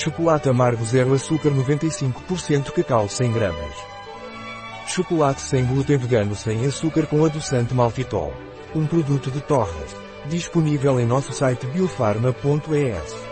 Chocolate amargo zero açúcar 95% cacau 100 gramas. Chocolate sem glúten vegano sem açúcar com adoçante maltitol. Um produto de Torres. Disponível em nosso site biofarma.es.